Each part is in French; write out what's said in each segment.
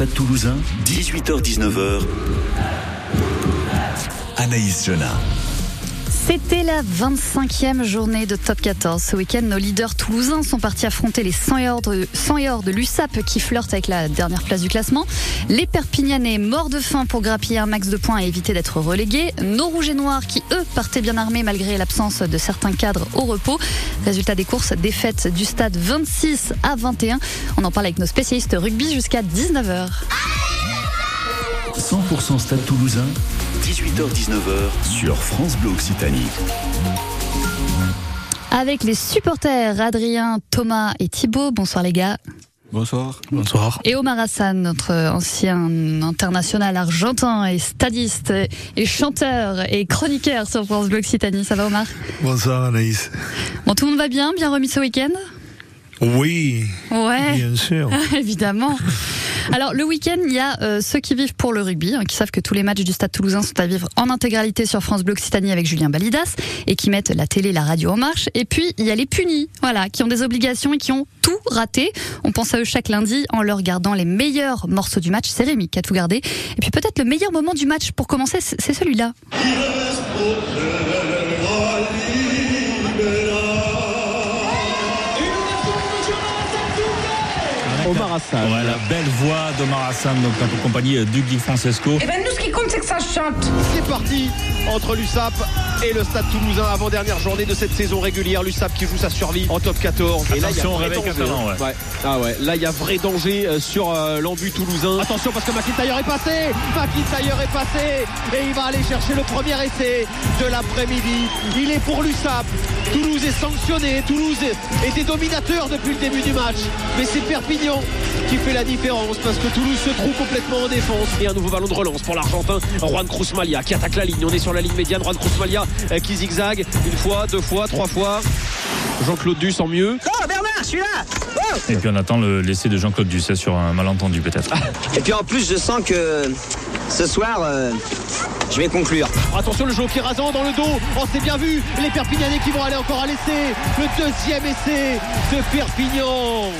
Stade Toulousain, 18h-19h. Anaïs Jonah. C'était la 25e journée de Top 14. Ce week-end, nos leaders toulousains sont partis affronter les 100 heures de, 100 heures de l'USAP qui flirtent avec la dernière place du classement. Les Perpignanais, morts de faim pour grappiller un max de points et éviter d'être relégués. Nos Rouges et Noirs qui, eux, partaient bien armés malgré l'absence de certains cadres au repos. Résultat des courses, défaite du stade 26 à 21. On en parle avec nos spécialistes rugby jusqu'à 19h. 100% Stade Toulousain, 18h-19h sur France Bleu Occitanie. Avec les supporters Adrien, Thomas et Thibaut. Bonsoir les gars. Bonsoir. Bonsoir. Et Omar Hassan, notre ancien international argentin et stadiste et chanteur et chroniqueur sur France Bleu Occitanie. Ça va Omar? Bonsoir Anaïs. Bon, tout le monde va bien Bien remis ce week-end? Oui. Ouais. Bien sûr. Évidemment. Alors le week-end, il y a euh, ceux qui vivent pour le rugby, hein, qui savent que tous les matchs du Stade Toulousain sont à vivre en intégralité sur France Bleu Occitanie avec Julien Balidas et qui mettent la télé, la radio en marche. Et puis il y a les punis, voilà, qui ont des obligations et qui ont tout raté. On pense à eux chaque lundi en leur regardant les meilleurs morceaux du match. C'est Rémi qui a tout gardé. Et puis peut-être le meilleur moment du match pour commencer, c'est celui-là. Omar Hassan. Ouais, la belle voix d'Omar Hassan, donc en compagnie d'Ugly Francesco. Et ben nous, ce qui compte, c'est que ça chante. C'est parti entre l'USAP et le Stade Toulousain avant-dernière journée de cette saison régulière. L'USAP qui joue sa survie en top 14. Attention, et là, il y a vrai réveil danger. catalan, ouais. Ouais. Ah ouais, là il y a vrai danger euh, sur euh, l'embut toulousain. Attention parce que McIntyre est passé. McIntyre est passé et il va aller chercher le premier essai de l'après-midi. Il est pour l'USAP. Toulouse est sanctionné. Toulouse était dominateur depuis le début du match. Mais c'est Perpignan qui fait la différence parce que Toulouse se trouve complètement en défense. Et un nouveau ballon de relance pour l'Argentin, Juan Cruzmalia qui attaque la ligne. On est sur la ligne médiane. Juan Cruzmalia euh, qui zigzague une fois, deux fois, trois fois. Jean-Claude Duss en mieux. Et puis on attend le- l'essai de Jean-Claude Dusset sur un malentendu peut-être. Et puis en plus, je sens que ce soir, euh, je vais conclure. Attention le jeu au pied rasant dans le dos. Oh c'est bien vu. Les Perpignanais qui vont aller encore à l'essai. Le deuxième essai de Perpignan.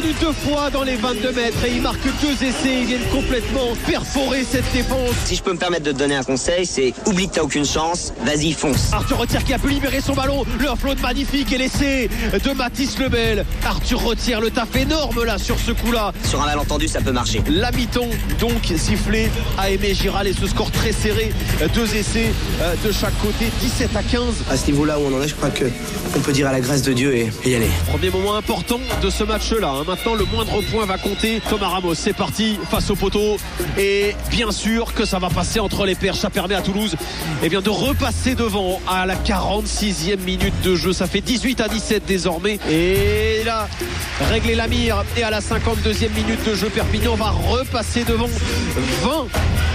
Venus deux fois dans les 22 mètres et ils marquent deux essais. Ils viennent complètement perforer cette défense. Si je peux me permettre de te donner un conseil, c'est oublie que t'as aucune chance, vas-y, fonce. Arthur Retière qui a pu libérer son ballon. Le flotte magnifique et l'essai de Mathis Lebel. Arthur Retière, le taf énorme là sur ce coup-là. Sur un malentendu, ça peut marcher. La mi-temps donc sifflé à Aimé Giral et ce score très serré. Deux essais euh, de chaque côté, 17 à 15. À ce niveau-là où on en est, je crois que on peut dire à la grâce de Dieu et, y aller. Premier moment important de ce match-là. hein. Maintenant, le moindre point va compter. Thomas Ramos, c'est parti face au poteau. Et bien sûr que ça va passer entre les paires. Ça permet à Toulouse eh bien, de repasser devant à la 46e minute de jeu. Ça fait 18 à 17 désormais. Et là, régler la mire. Et à la 52e minute de jeu, Perpignan va repasser devant 20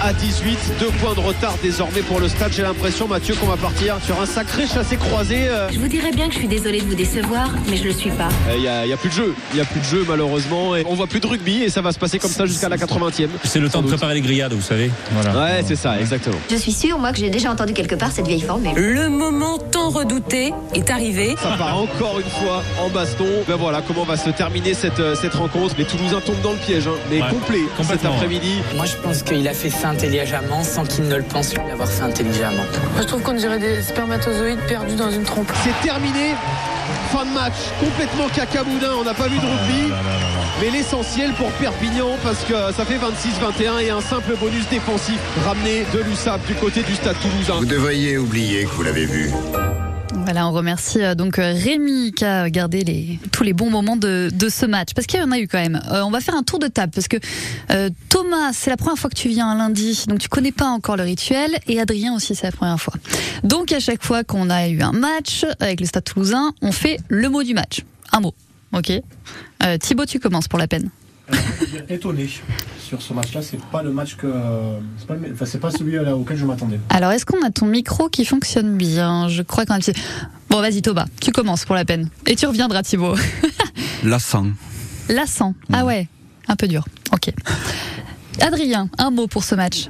à 18. Deux points de retard désormais pour le stade. J'ai l'impression, Mathieu, qu'on va partir sur un sacré chassé-croisé. euh, Je vous dirais bien que je suis désolée de vous décevoir, mais je le suis pas. il n'y a, y a plus de jeu. Il n'y a plus de jeu malheureusement. Et on voit plus de rugby et ça va se passer comme ça jusqu'à la 80e. C'est le temps de doute. préparer les grillades, vous savez. Voilà. Ouais, c'est ça, exactement. Je suis sûre, moi, que j'ai déjà entendu quelque part cette vieille formule. Le moment tant redouté est arrivé. Ça part encore une fois en baston. Ben voilà comment va se terminer cette, euh, cette rencontre. Les Toulousains tombent dans le piège, hein, mais Ouais, complet cet après-midi. Moi, je pense qu'il a fait ça intelligemment sans qu'il ne le pense lui d'avoir fait intelligemment. Je trouve qu'on dirait des spermatozoïdes perdus dans une trompe. C'est terminé. Fin de match, complètement cacaboudin. On n'a pas vu de rugby. Mais l'essentiel pour Perpignan, parce que ça fait 26-21 et un simple bonus défensif ramené de l'USAP du côté du stade toulousain. Vous devriez oublier que vous l'avez vu. Voilà, on remercie euh, donc euh, Rémi qui a gardé les, tous les bons moments de, de ce match. Parce qu'il y en a eu quand même. Euh, on va faire un tour de table parce que euh, Thomas, c'est la première fois que tu viens un lundi, donc tu connais pas encore le rituel. Et Adrien aussi, c'est la première fois. Donc à chaque fois qu'on a eu un match avec le Stade Toulousain, on fait le mot du match. Un mot, ok? Euh, Thibaut, tu commences pour la peine. étonné sur ce match-là. C'est pas le match que. C'est pas, le- enfin, c'est pas celui la- auquel je m'attendais. Alors, est-ce qu'on a ton micro qui fonctionne bien? Je crois qu'on a. Bon, vas-y Thomas, tu commences pour la peine. Et tu reviendras Thibaut. Lassant. Lassant. Ah ouais, un peu dur. Ok. Adrien, un mot pour ce match.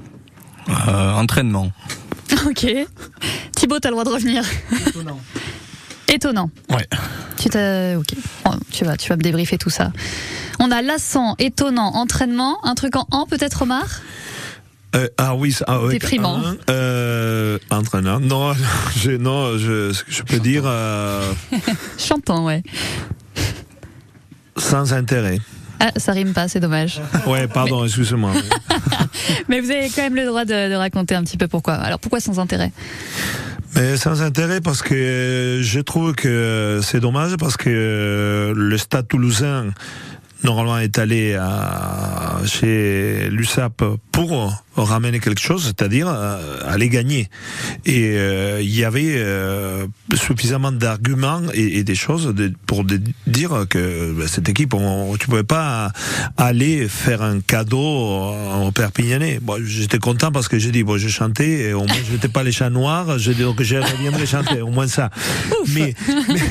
Euh, entraînement. Ok. Thibaut, t'as le droit de revenir. Étonnant. Étonnant. Ouais. Tu t'as. Ok. Bon, tu vas, tu vas me débriefer tout ça. On a lassant, étonnant, entraînement, un truc en en peut-être Omar? Euh, ah oui, ça- ah, Déprimant. euh, entraînant. Non, je, non, je, je peux dire euh, Chantant, ouais. sans intérêt. Ah, ça rime pas, c'est dommage. Ouais, pardon, excusez-moi. Mais vous avez quand même le droit de, de raconter un petit peu pourquoi. Alors pourquoi sans intérêt? Mais sans intérêt parce que je trouve que c'est dommage parce que le Stade Toulousain normalement est allé à, chez l'USAP pour ramener quelque chose, c'est-à-dire euh, aller gagner. Et euh, il y avait euh, suffisamment d'arguments et, et des choses de- pour de- dire que bah, cette équipe, on, tu pouvais pas aller faire un cadeau au Perpignanais. Bon, j'étais content parce que j'ai dit bon, j'ai chanté, et au moins j'étais pas les chats noirs, j'ai dit donc je reviendrai chanter, au moins ça. Mais mais,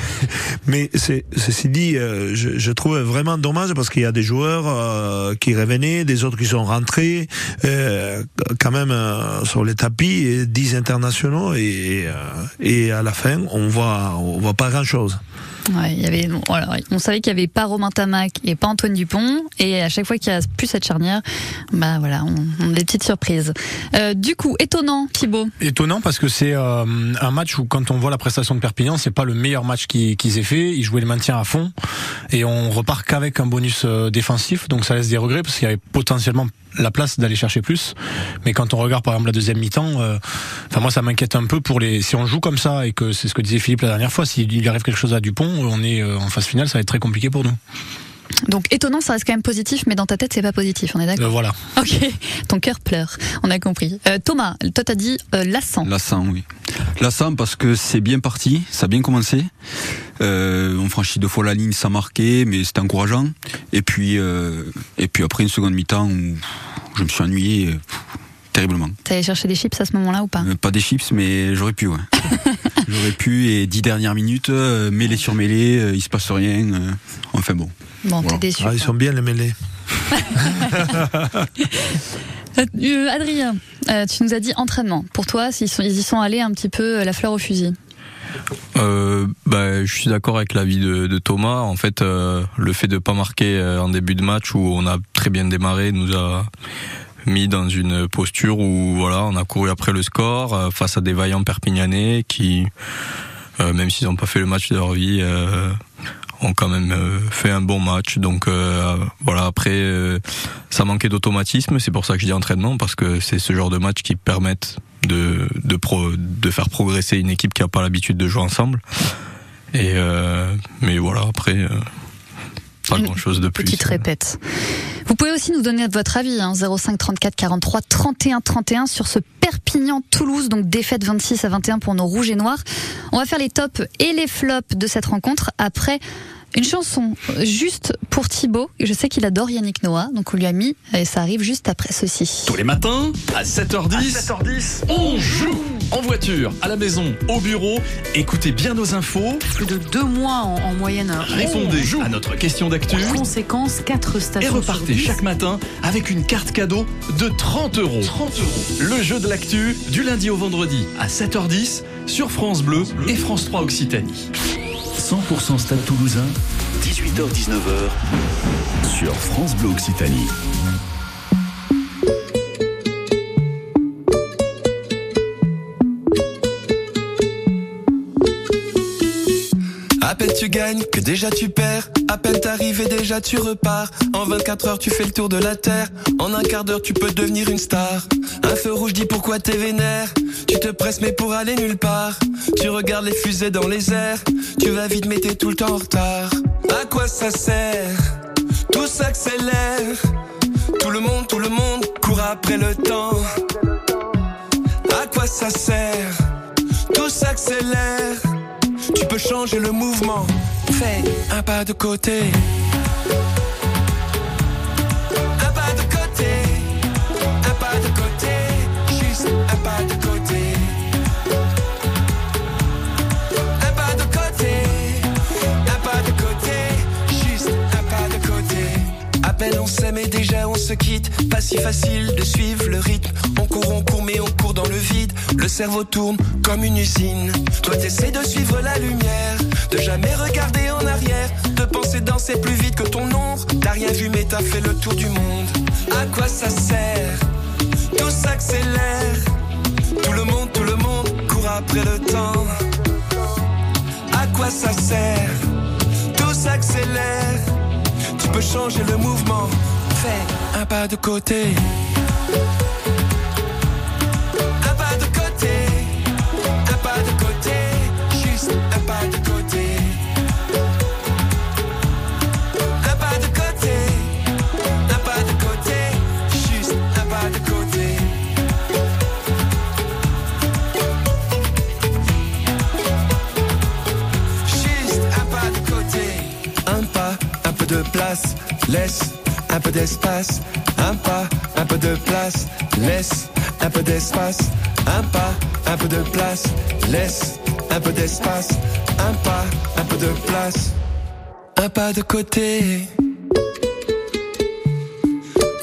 mais ceci dit, euh, je, je trouve vraiment dommage parce qu'il y a des joueurs euh, qui revenaient, des autres qui sont rentrés, euh, quand même euh, sur les tapis, et 10 internationaux et euh, et à la fin on voit on voit pas grand chose. Ouais, il y avait, bon, alors, on savait qu'il y avait pas Romain Tamac et pas Antoine Dupont, et à chaque fois qu'il y a plus cette charnière, bah voilà, on, on a des petites surprises. Euh, du coup, étonnant, Thibaut. Étonnant parce que c'est euh, un match où quand on voit la prestation de Perpignan, c'est pas le meilleur match qu'ils qu'ils aient fait. Ils jouaient le maintien à fond et on repart qu'avec un bonus euh, défensif, donc ça laisse des regrets parce qu'il y avait potentiellement la place d'aller chercher plus. Mais quand on regarde par exemple la deuxième mi-temps, euh, enfin moi ça m'inquiète un peu pour les si on joue comme ça et que c'est ce que disait Philippe la dernière fois, s'il arrive quelque chose à Dupont, on est euh, en phase finale, ça va être très compliqué pour nous. Donc étonnant, ça reste quand même positif, mais dans ta tête, c'est pas positif, on est d'accord Euh, voilà. Ok, ton cœur pleure, on a compris. Euh, Thomas, toi t'as dit euh, lassant. Lassant, oui. Lassant parce que c'est bien parti, ça a bien commencé. Euh, on franchit deux fois la ligne sans marquer, mais c'était encourageant. Et puis, euh, et puis après une seconde mi-temps où je me suis ennuyé terriblement. T'es allé chercher des chips à ce moment-là ou pas Euh, pas des chips, mais j'aurais pu, ouais. j'aurais pu, et dix dernières minutes, euh, mêlée sur mêlée, euh, il se passe rien. euh, enfin bon. Bon, Voilà. t'es déçu. Ah, ils sont bien les mêlés. Euh, euh, Adrien, euh, tu nous as dit entraînement. Pour toi, s'ils sont, ils y sont allés un petit peu euh, la fleur au fusil. Euh, bah, je suis d'accord avec l'avis de, de Thomas. En fait, euh, le fait de pas marquer euh, en début de match où on a très bien démarré nous a mis dans une posture où voilà, on a couru après le score euh, face à des vaillants Perpignanais qui, euh, même s'ils n'ont pas fait le match de leur vie, euh, ont quand même fait un bon match. Donc voilà, après ça manquait d'automatisme. C'est pour ça que je dis entraînement parce que c'est ce genre de match qui permettent de de, pro, de faire progresser une équipe qui a pas l'habitude de jouer ensemble. Et mais voilà, après pas grand chose de plus. Petite répète. Vous pouvez aussi nous donner votre avis, hein, 05 34 43 31 31 sur ce Perpignan-Toulouse, donc défaite 26 à 21 pour nos rouges et noirs. On va faire les tops et les flops de cette rencontre après une chanson juste pour Thibaut. Je sais qu'il adore Yannick Noah, donc on lui a mis, et ça arrive juste après ceci. Tous les matins, à 7h10, on joue En voiture, à la maison, au bureau, écoutez bien nos infos, Plus de deux mois en, en moyenne. répondez à notre question d'actu Conséquence, quatre et stations. repartez sur chaque matin avec une carte cadeau de 30 euros. 30 euros. Le jeu de l'actu, du lundi au vendredi, à 7h10, sur France Bleu et France 3 Occitanie. 100% Stade Toulousain, 18h-19h sur France Bleu Occitanie. Tu gagnes que déjà tu perds. À peine t'arrives et déjà tu repars. En 24 heures tu fais le tour de la terre. En un quart d'heure tu peux devenir une star. Un feu rouge dit pourquoi t'es vénère. Tu te presses mais pour aller nulle part. Tu regardes les fusées dans les airs. Tu vas vite mais t'es tout le temps en retard. À quoi ça sert? Tout s'accélère. Tout le monde, tout le monde court après le temps. À quoi ça sert? Tout s'accélère. Tu peux changer le mouvement. Fais un pas de côté. Se quitte. Pas si facile de suivre le rythme. On court, on court, mais on court dans le vide. Le cerveau tourne comme une usine. Toi t'essaies de suivre la lumière, de jamais regarder en arrière, de penser danser plus vite que ton ombre. T'as rien vu, mais t'as fait le tour du monde. À quoi ça sert? Tout s'accélère. Tout le monde, tout le monde court après le temps. À quoi ça sert? Tout s'accélère. Tu peux changer le mouvement. Fais un pas de côté. D'espace. Un pas, un peu de place. Laisse un peu d'espace. Un pas, un peu de place. Laisse un peu d'espace. Un pas, un peu de place. Un pas de côté.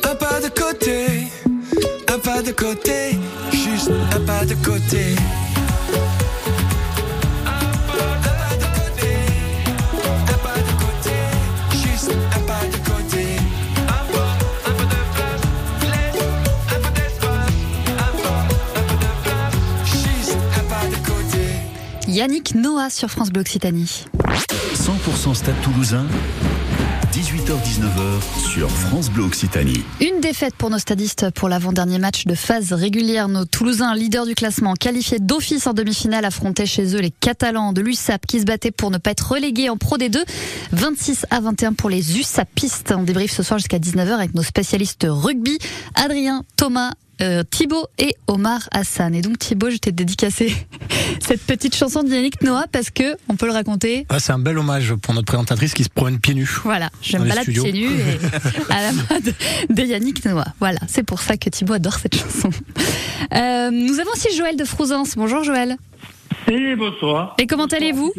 Un pas de côté. Un pas de côté. Juste un pas de côté. Yannick Noah sur France Bleu Occitanie. 100% Stade Toulousain, 18h-19h sur France Bleu Occitanie. Une défaite pour nos stadistes pour l'avant-dernier match de phase régulière. Nos Toulousains, leaders du classement, qualifiés d'office en demi-finale, affrontaient chez eux les Catalans de l'USAP qui se battaient pour ne pas être relégués en Pro D2. 26 à 21 pour les USAPistes. On débriefe ce soir jusqu'à 19h avec nos spécialistes rugby, Adrien, Thomas, euh, Thibaut et Omar Hassan. Et donc Thibaut, je t'ai dédicacé cette petite chanson de Yannick Noah parce que on peut le raconter. Ah, c'est un bel hommage pour notre présentatrice qui se promène pieds nus. Voilà, je me balade pieds nus et à la mode de Yannick Noah. Voilà, c'est pour ça que Thibaut adore cette chanson. Euh, nous avons aussi Joël de Frouzance. Bonjour Joël. Et bonsoir. Et comment allez-vous?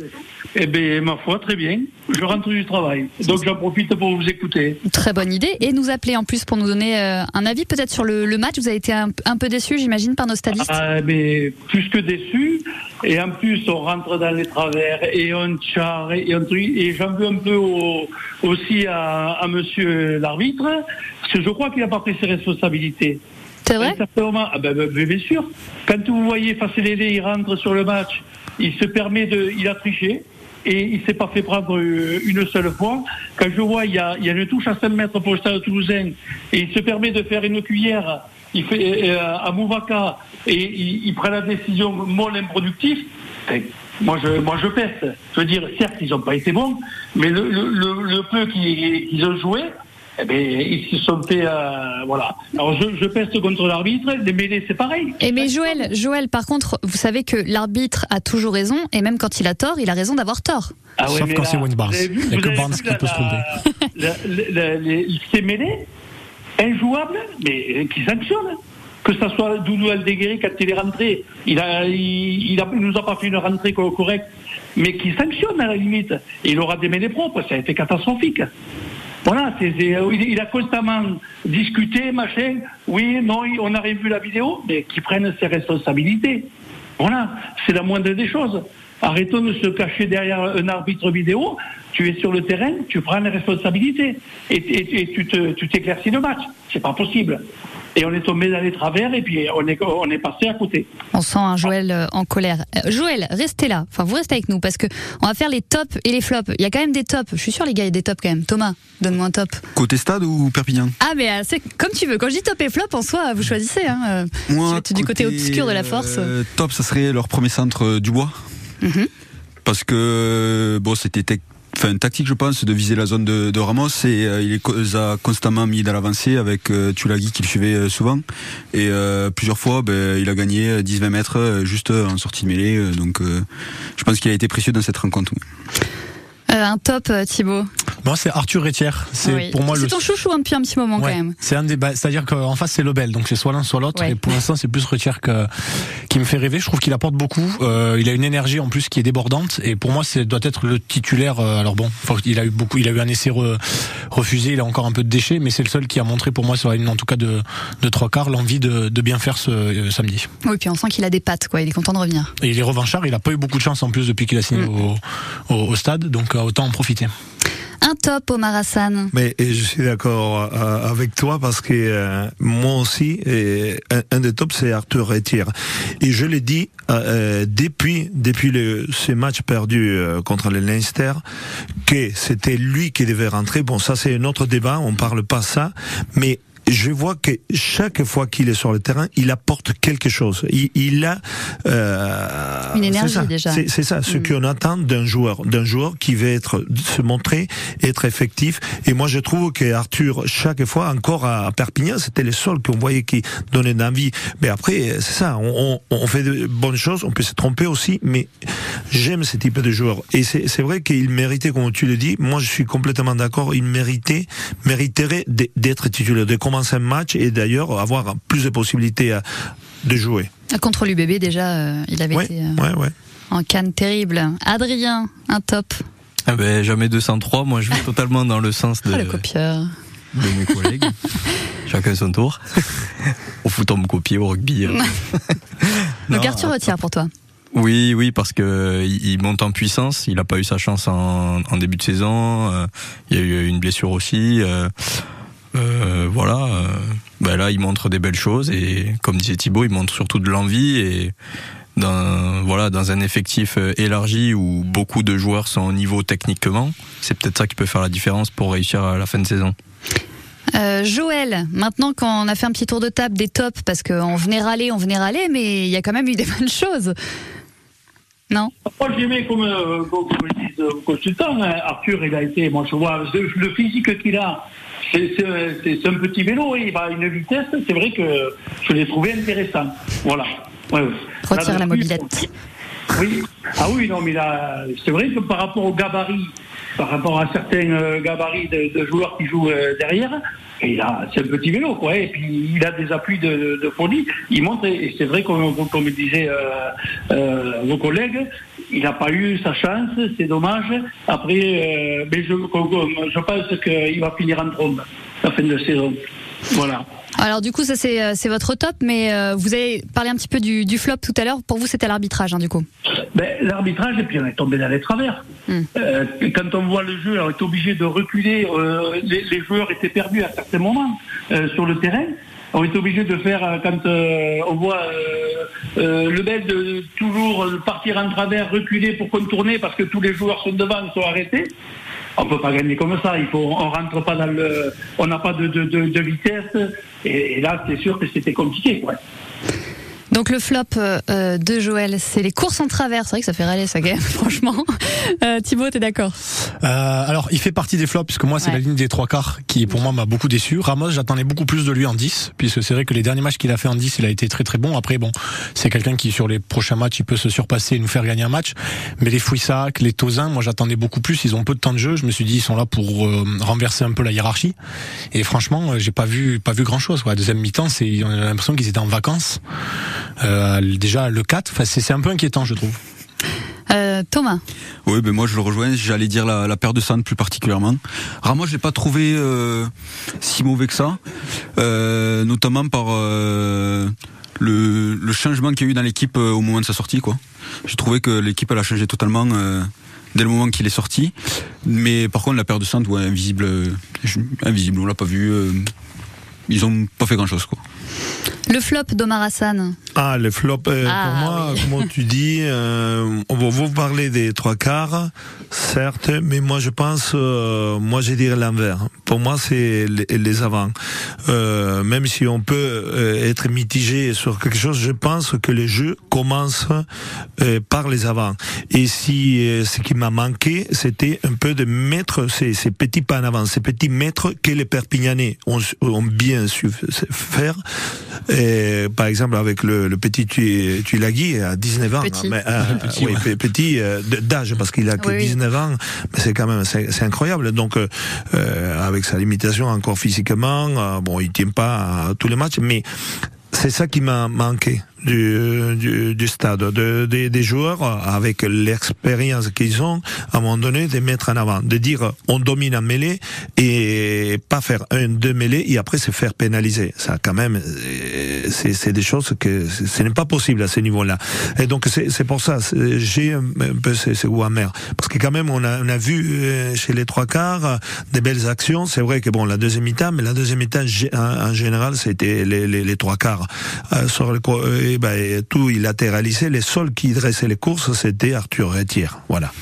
Eh bien, ma foi, très bien. Je rentre du travail. Donc, j'en profite pour vous écouter. Très bonne idée. Et nous appeler en plus pour nous donner euh, un avis peut-être sur le, le match. Vous avez été un, un peu déçu, j'imagine, par nos stadistes. Ah, mais plus que déçu. Et en plus, on rentre dans les travers et on char et on truc. Et j'en veux un peu au- aussi à, à monsieur l'arbitre. Parce que je crois qu'il n'a pas pris ses responsabilités. C'est vrai? Ah ben, ben, ben, Bien sûr. Quand vous voyez Fasselélé, il rentre sur le match, il se permet de. Il a triché. Et il s'est pas fait prendre euh, une seule fois. Quand je vois, il y a, une touche à 5 mètres pour le stade toulousain, et il se permet de faire une cuillère il fait, euh, à Mouvaka, et il, prend la décision molle improductif. Ben, moi, je, moi, je pèse. Je veux dire, certes, ils n'ont pas été bons, mais le, peu qu'ils ont joué, eh ben, ils se sont fait, euh, voilà. Alors, je, je peste contre l'arbitre, les mêlées, c'est pareil. Et mais Joël, Joël, par contre, vous savez que l'arbitre a toujours raison, et même quand il a tort, il a raison d'avoir tort. Ah ouais, Sauf quand c'est Wayne Barnes. vous avez vu- Il a que Barnes qui la- peut se tromper. la- la- la- les- ces mêlées, injouables, mais euh, qui sanctionnent. Que ça soit Doudou Aldeguerri quand il est rentré, il a, il, il a- il nous a pas fait une rentrée co- correcte, mais qui sanctionne à la limite. Et il aura des mêlées propres, ça a été catastrophique. Voilà, euh, il, a constamment discuté, machin. Oui, non, on a revu la vidéo, mais qui prenne ses responsabilités. Voilà, c'est la moindre des choses. Arrêtons de se cacher derrière un arbitre vidéo. Tu es sur le terrain, tu prends les responsabilités et, tu te- tu t'éclaircis le match. C'est pas possible. Et on est tombé dans les travers et puis on est, on est passé à côté. On sent un Joël euh, en colère. Euh, Joël, restez là. Enfin, vous restez avec nous parce que on va faire les tops et les flops. Il y a quand même des tops. Je suis sûr, les gars, il y a des tops quand même. Thomas, donne-moi un top. Côté stade ou Perpignan? Ah, mais euh, c'est comme tu veux. Quand je dis top et flop, en soi, vous choisissez. Hein. Moi, je vais être du côté obscur de la force. euh, top, ça serait leur premier centre du bois. Mhm. Parce que bon, c'était enfin, tactique, je pense, de viser la zone de, Ramos et euh, il les a constamment mis dans l'avancée avec euh, Tulagi qui le suivait euh, souvent. Et plusieurs fois, ben, il a gagné 10-20 mètres juste en sortie de mêlée. donc, je pense qu'il a été précieux dans cette rencontre. Euh, un top, euh, Thibaut. Moi, c'est Arthur Rétière. C'est Oui. pour moi C'est le. ton chouchou hein, depuis un petit moment Ouais, quand même. C'est un des, bah, c'est-à-dire qu'en face c'est Lebel, donc c'est soit l'un soit l'autre. Ouais. Et pour l'instant, c'est plus Retière que qui me fait rêver. Je trouve qu'il apporte beaucoup. Euh, il a une énergie en plus qui est débordante. Et pour moi, c'est doit être le titulaire. alors bon, il a eu beaucoup, il a eu un essai re- refusé. Il a encore un peu de déchets, mais c'est le seul qui a montré pour moi sur ligne en tout cas de, de trois quarts l'envie de, de bien faire ce euh, samedi. Oui, puis on sent qu'il a des pattes, quoi. Il est content de revenir. Et il est revanchard. Il a pas eu beaucoup de chance en plus depuis qu'il a signé Mm. au, au, au stade, donc euh, autant en profiter. Un top, Omar Hassan. Mais et je suis d'accord euh, avec toi parce que euh, moi aussi, et un, un des tops, c'est Arthur Retire. Et je l'ai dit euh, depuis depuis le, ce match perdu euh, contre le Leinster que c'était lui qui devait rentrer. Bon, ça c'est un autre débat, on parle pas ça, mais je vois que chaque fois qu'il est sur le terrain, il apporte quelque chose. Il, il a euh, une énergie ça, déjà. C'est ça, ce mm. qu'on attend d'un joueur, d'un joueur qui va être se montrer, être effectif. Et moi, je trouve que Arthur, chaque fois, encore à Perpignan, c'était le seul qu'on voyait qui donnait envie. Mais après, c'est ça, on, on, fait de bonnes choses, on peut se tromper aussi, mais j'aime ce type de joueur. Et c'est vrai qu'il méritait, comme tu le dis, moi je suis complètement d'accord, il méritait, mériterait d'être titulaire, de commencer un match et d'ailleurs avoir plus de possibilités à, de jouer. Contre l'UBB déjà, euh, il avait ouais, été euh, ouais, ouais. en canne terrible. Adrien, un top. Ah ben, jamais 203, moi je vais totalement dans le sens de, oh, le copieur. de mes collègues. Chacun son tour. au foot, on me copie, au rugby. Donc non, Arthur retire pour toi oui, oui, parce que il monte en puissance. Il n'a pas eu sa chance en, en début de saison. Euh, il y a eu une blessure aussi. Euh, voilà. Euh, ben là, il montre des belles choses et, comme disait Thibaut, il montre surtout de l'envie et dans, voilà, dans un effectif euh, élargi où beaucoup de joueurs sont au niveau techniquement, c'est peut-être ça qui peut faire la différence pour réussir à la fin de saison. Euh, Joël, maintenant qu'on a fait un petit tour de table des tops, parce qu'on venait râler, on venait râler, mais il y a quand même eu des bonnes choses. Non? Moi, j'aimais, comme, euh, comme, le disent le consultant, hein, Arthur, il a été, moi je vois, le, le physique qu'il a, c'est un petit vélo, il va à une vitesse, c'est vrai que je l'ai trouvé intéressant. Voilà. Ouais, ouais. Retire la mobilette. Oui. Ah oui, non, mais là, c'est vrai que par rapport au gabarit, par rapport à certains gabarits de, de joueurs qui jouent derrière, et là, c'est un petit vélo, quoi. Et puis, il a des appuis de, de folie. Il montre, et c'est vrai, comme, comme disaient euh, euh, vos collègues, il n'a pas eu sa chance, c'est dommage. Après, euh, mais je, je pense qu'il va finir en trombe la fin de saison. Voilà. Alors du coup, ça c'est votre top, mais euh, vous avez parlé un petit peu du, du flop tout à l'heure. Pour vous, c'était l'arbitrage, hein, du coup. Ben, l'arbitrage, et puis on est tombé dans les travers. Mm. Euh, quand on voit le jeu, on est obligé de reculer. Euh, les, les, joueurs étaient perdus à certains moments euh, sur le terrain. On est obligé de faire, quand on voit le bel de toujours partir en travers, reculer pour contourner parce que tous les joueurs sont devant, sont arrêtés on peut pas gagner comme ça. Il faut, on rentre pas dans le, on n'a pas de, de, de, vitesse. Et, là, c'est sûr que c'était compliqué. Donc le flop euh, de Joël, c'est les courses en travers. C'est vrai que ça fait râler ça, même, franchement. Euh, Thibaut, t'es d'accord? Euh, Alors, il fait partie des flops, puisque moi, c'est ouais. la ligne des trois quarts qui, pour moi, m'a beaucoup déçu. Ramos, j'attendais beaucoup plus de lui en 10, puisque c'est vrai que les derniers matchs qu'il a fait en 10, il a été très très bon. Après, bon, c'est quelqu'un qui, sur les prochains matchs, il peut se surpasser et nous faire gagner un match. Mais les Fouissac, les Tozin, moi, j'attendais beaucoup plus. Ils ont peu de temps de jeu. Je me suis dit, ils sont là pour euh, renverser un peu la hiérarchie. Et franchement, j'ai pas vu pas vu grand chose. Quoi. Deuxième mi-temps, c'est, on a l'impression qu'ils étaient en vacances. Euh, déjà le 4, enfin, c'est un peu inquiétant je trouve. Euh, Thomas. Oui, ben moi je le rejoins. J'allais dire la, la, paire de Sand plus particulièrement. Ramos, je l'ai pas trouvé euh, si mauvais que ça, euh, notamment par euh, le, le, changement qu'il y a eu dans l'équipe euh, au moment de sa sortie. Quoi. J'ai trouvé que l'équipe elle a changé totalement dès le moment qu'il est sorti. Mais par contre, la paire de Sand, ouais, invisible, invisible. On l'a pas vu. ils ont pas fait grand chose, quoi. Le flop d'Omar Hassan. Ah, le flop, euh, ah, pour moi, oui. comment tu dis, euh, on va vous parler des trois quarts, certes, mais moi je pense, euh, moi je dirais l'envers. Pour moi, c'est les, les, avants. Même si on peut être mitigé sur quelque chose, je pense que le jeu commence par les avants. Et si ce qui m'a manqué, c'était un peu de mettre ces, ces, petits pas en avant, ces petits mètres que les Perpignanais ont, ont bien su faire. Et, par exemple, avec le, le petit Tuilagui à 19 ans, petit, mais, euh, petit, oui, ouais. petit euh, d'âge parce qu'il a que oui, 19 ans, mais c'est quand même c'est incroyable. Donc euh, avec sa limitation encore physiquement, bon, il tient pas à tous les matchs, mais c'est ça qui m'a manqué. Du, du, du stade, de, de- des joueurs avec l'expérience qu'ils ont, à un moment donné, de mettre en avant, de dire on domine en mêlée et pas faire un, deux mêlées et après se faire pénaliser. Ça, quand même, euh, c'est des choses que ce n'est pas possible à ce niveau-là. Et donc c'est pour ça, j'ai un peu ce, goût amer, parce que quand même on a, on a vu euh, chez les trois quarts des belles actions. C'est vrai que bon, la deuxième mi-temps, mais la deuxième mi-temps en, général, c'était les, les, les trois quarts euh, et ben, et tout il latéralisait. Les seuls qui dressaient les courses, c'était Arthur Rétière. Voilà.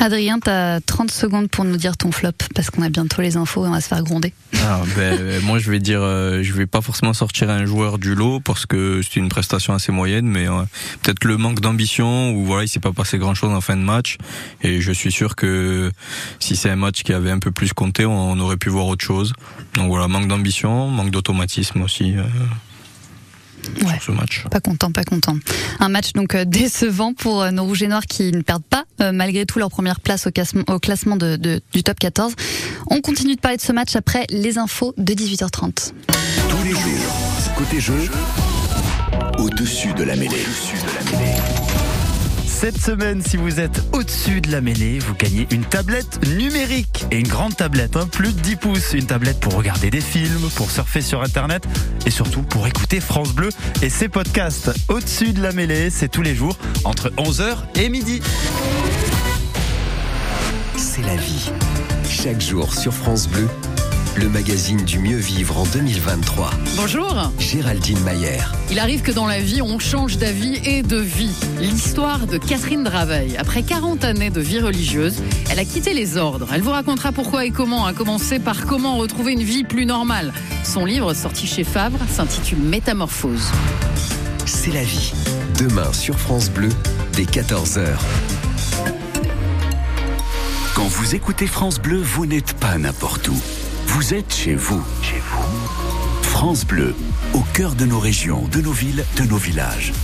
Adrien, t'as 30 secondes pour nous dire ton flop, parce qu'on a bientôt les infos et on va se faire gronder. Ah, ben, moi, je vais dire, euh, je vais pas forcément sortir un joueur du lot parce que c'est une prestation assez moyenne, mais euh, peut-être le manque d'ambition ou voilà, il s'est pas passé grand-chose en fin de match. Et je suis sûr que si c'est un match qui avait un peu plus compté, on, on aurait pu voir autre chose. Donc voilà, manque d'ambition, manque d'automatisme aussi. euh, Ouais. sur ce match. Pas content, pas content. Un match donc euh, décevant pour euh, nos Rouges et Noirs qui ne perdent pas euh, malgré tout leur première place au, classement- au classement de- de- du top 14. On continue de parler de ce match après les infos de 18h30. Tous les jours, côté jeu, au-dessus de la mêlée. Cette semaine, si vous êtes au-dessus de la mêlée, vous gagnez une tablette numérique et une grande tablette, hein, plus de 10 pouces. Une tablette pour regarder des films, pour surfer sur Internet et surtout pour écouter France Bleu et ses podcasts. Au-dessus de la mêlée, c'est tous les jours entre 11h et midi. C'est la vie. Chaque jour sur France Bleu, le magazine du mieux vivre en 2023. Bonjour. Géraldine Mayer. Il arrive que dans la vie, on change d'avis et de vie. L'histoire de Catherine Draveil. Après 40 années de vie religieuse, elle a quitté les ordres. Elle vous racontera pourquoi et comment, à commencer par comment retrouver une vie plus normale. Son livre, sorti chez Favre, s'intitule Métamorphose. C'est la vie. Demain sur France Bleu, dès 14h. Quand vous écoutez France Bleu, vous n'êtes pas n'importe où. Vous êtes chez vous. Chez vous. France Bleu, au cœur de nos régions, de nos villes, de nos villages.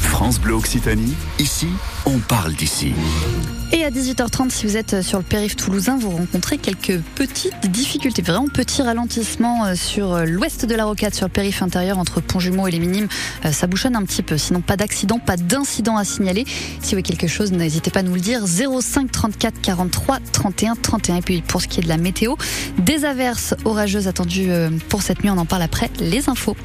France Bleu Occitanie, ici, on parle d'ici. Et à 18h30, si vous êtes sur le périph' toulousain, vous rencontrez quelques petites difficultés, vraiment petits ralentissements euh, sur euh, l'ouest de la rocade, sur le périph' intérieur entre Pont-Jumeau et les Minimes. Euh, Ça bouchonne un petit peu. Sinon, pas d'accident, pas d'incident à signaler. Si vous avez quelque chose, n'hésitez pas à nous le dire. 05 34 43 31 31. Et puis pour ce qui est de la météo, des averses orageuses attendues euh, pour cette nuit. On en parle après les infos.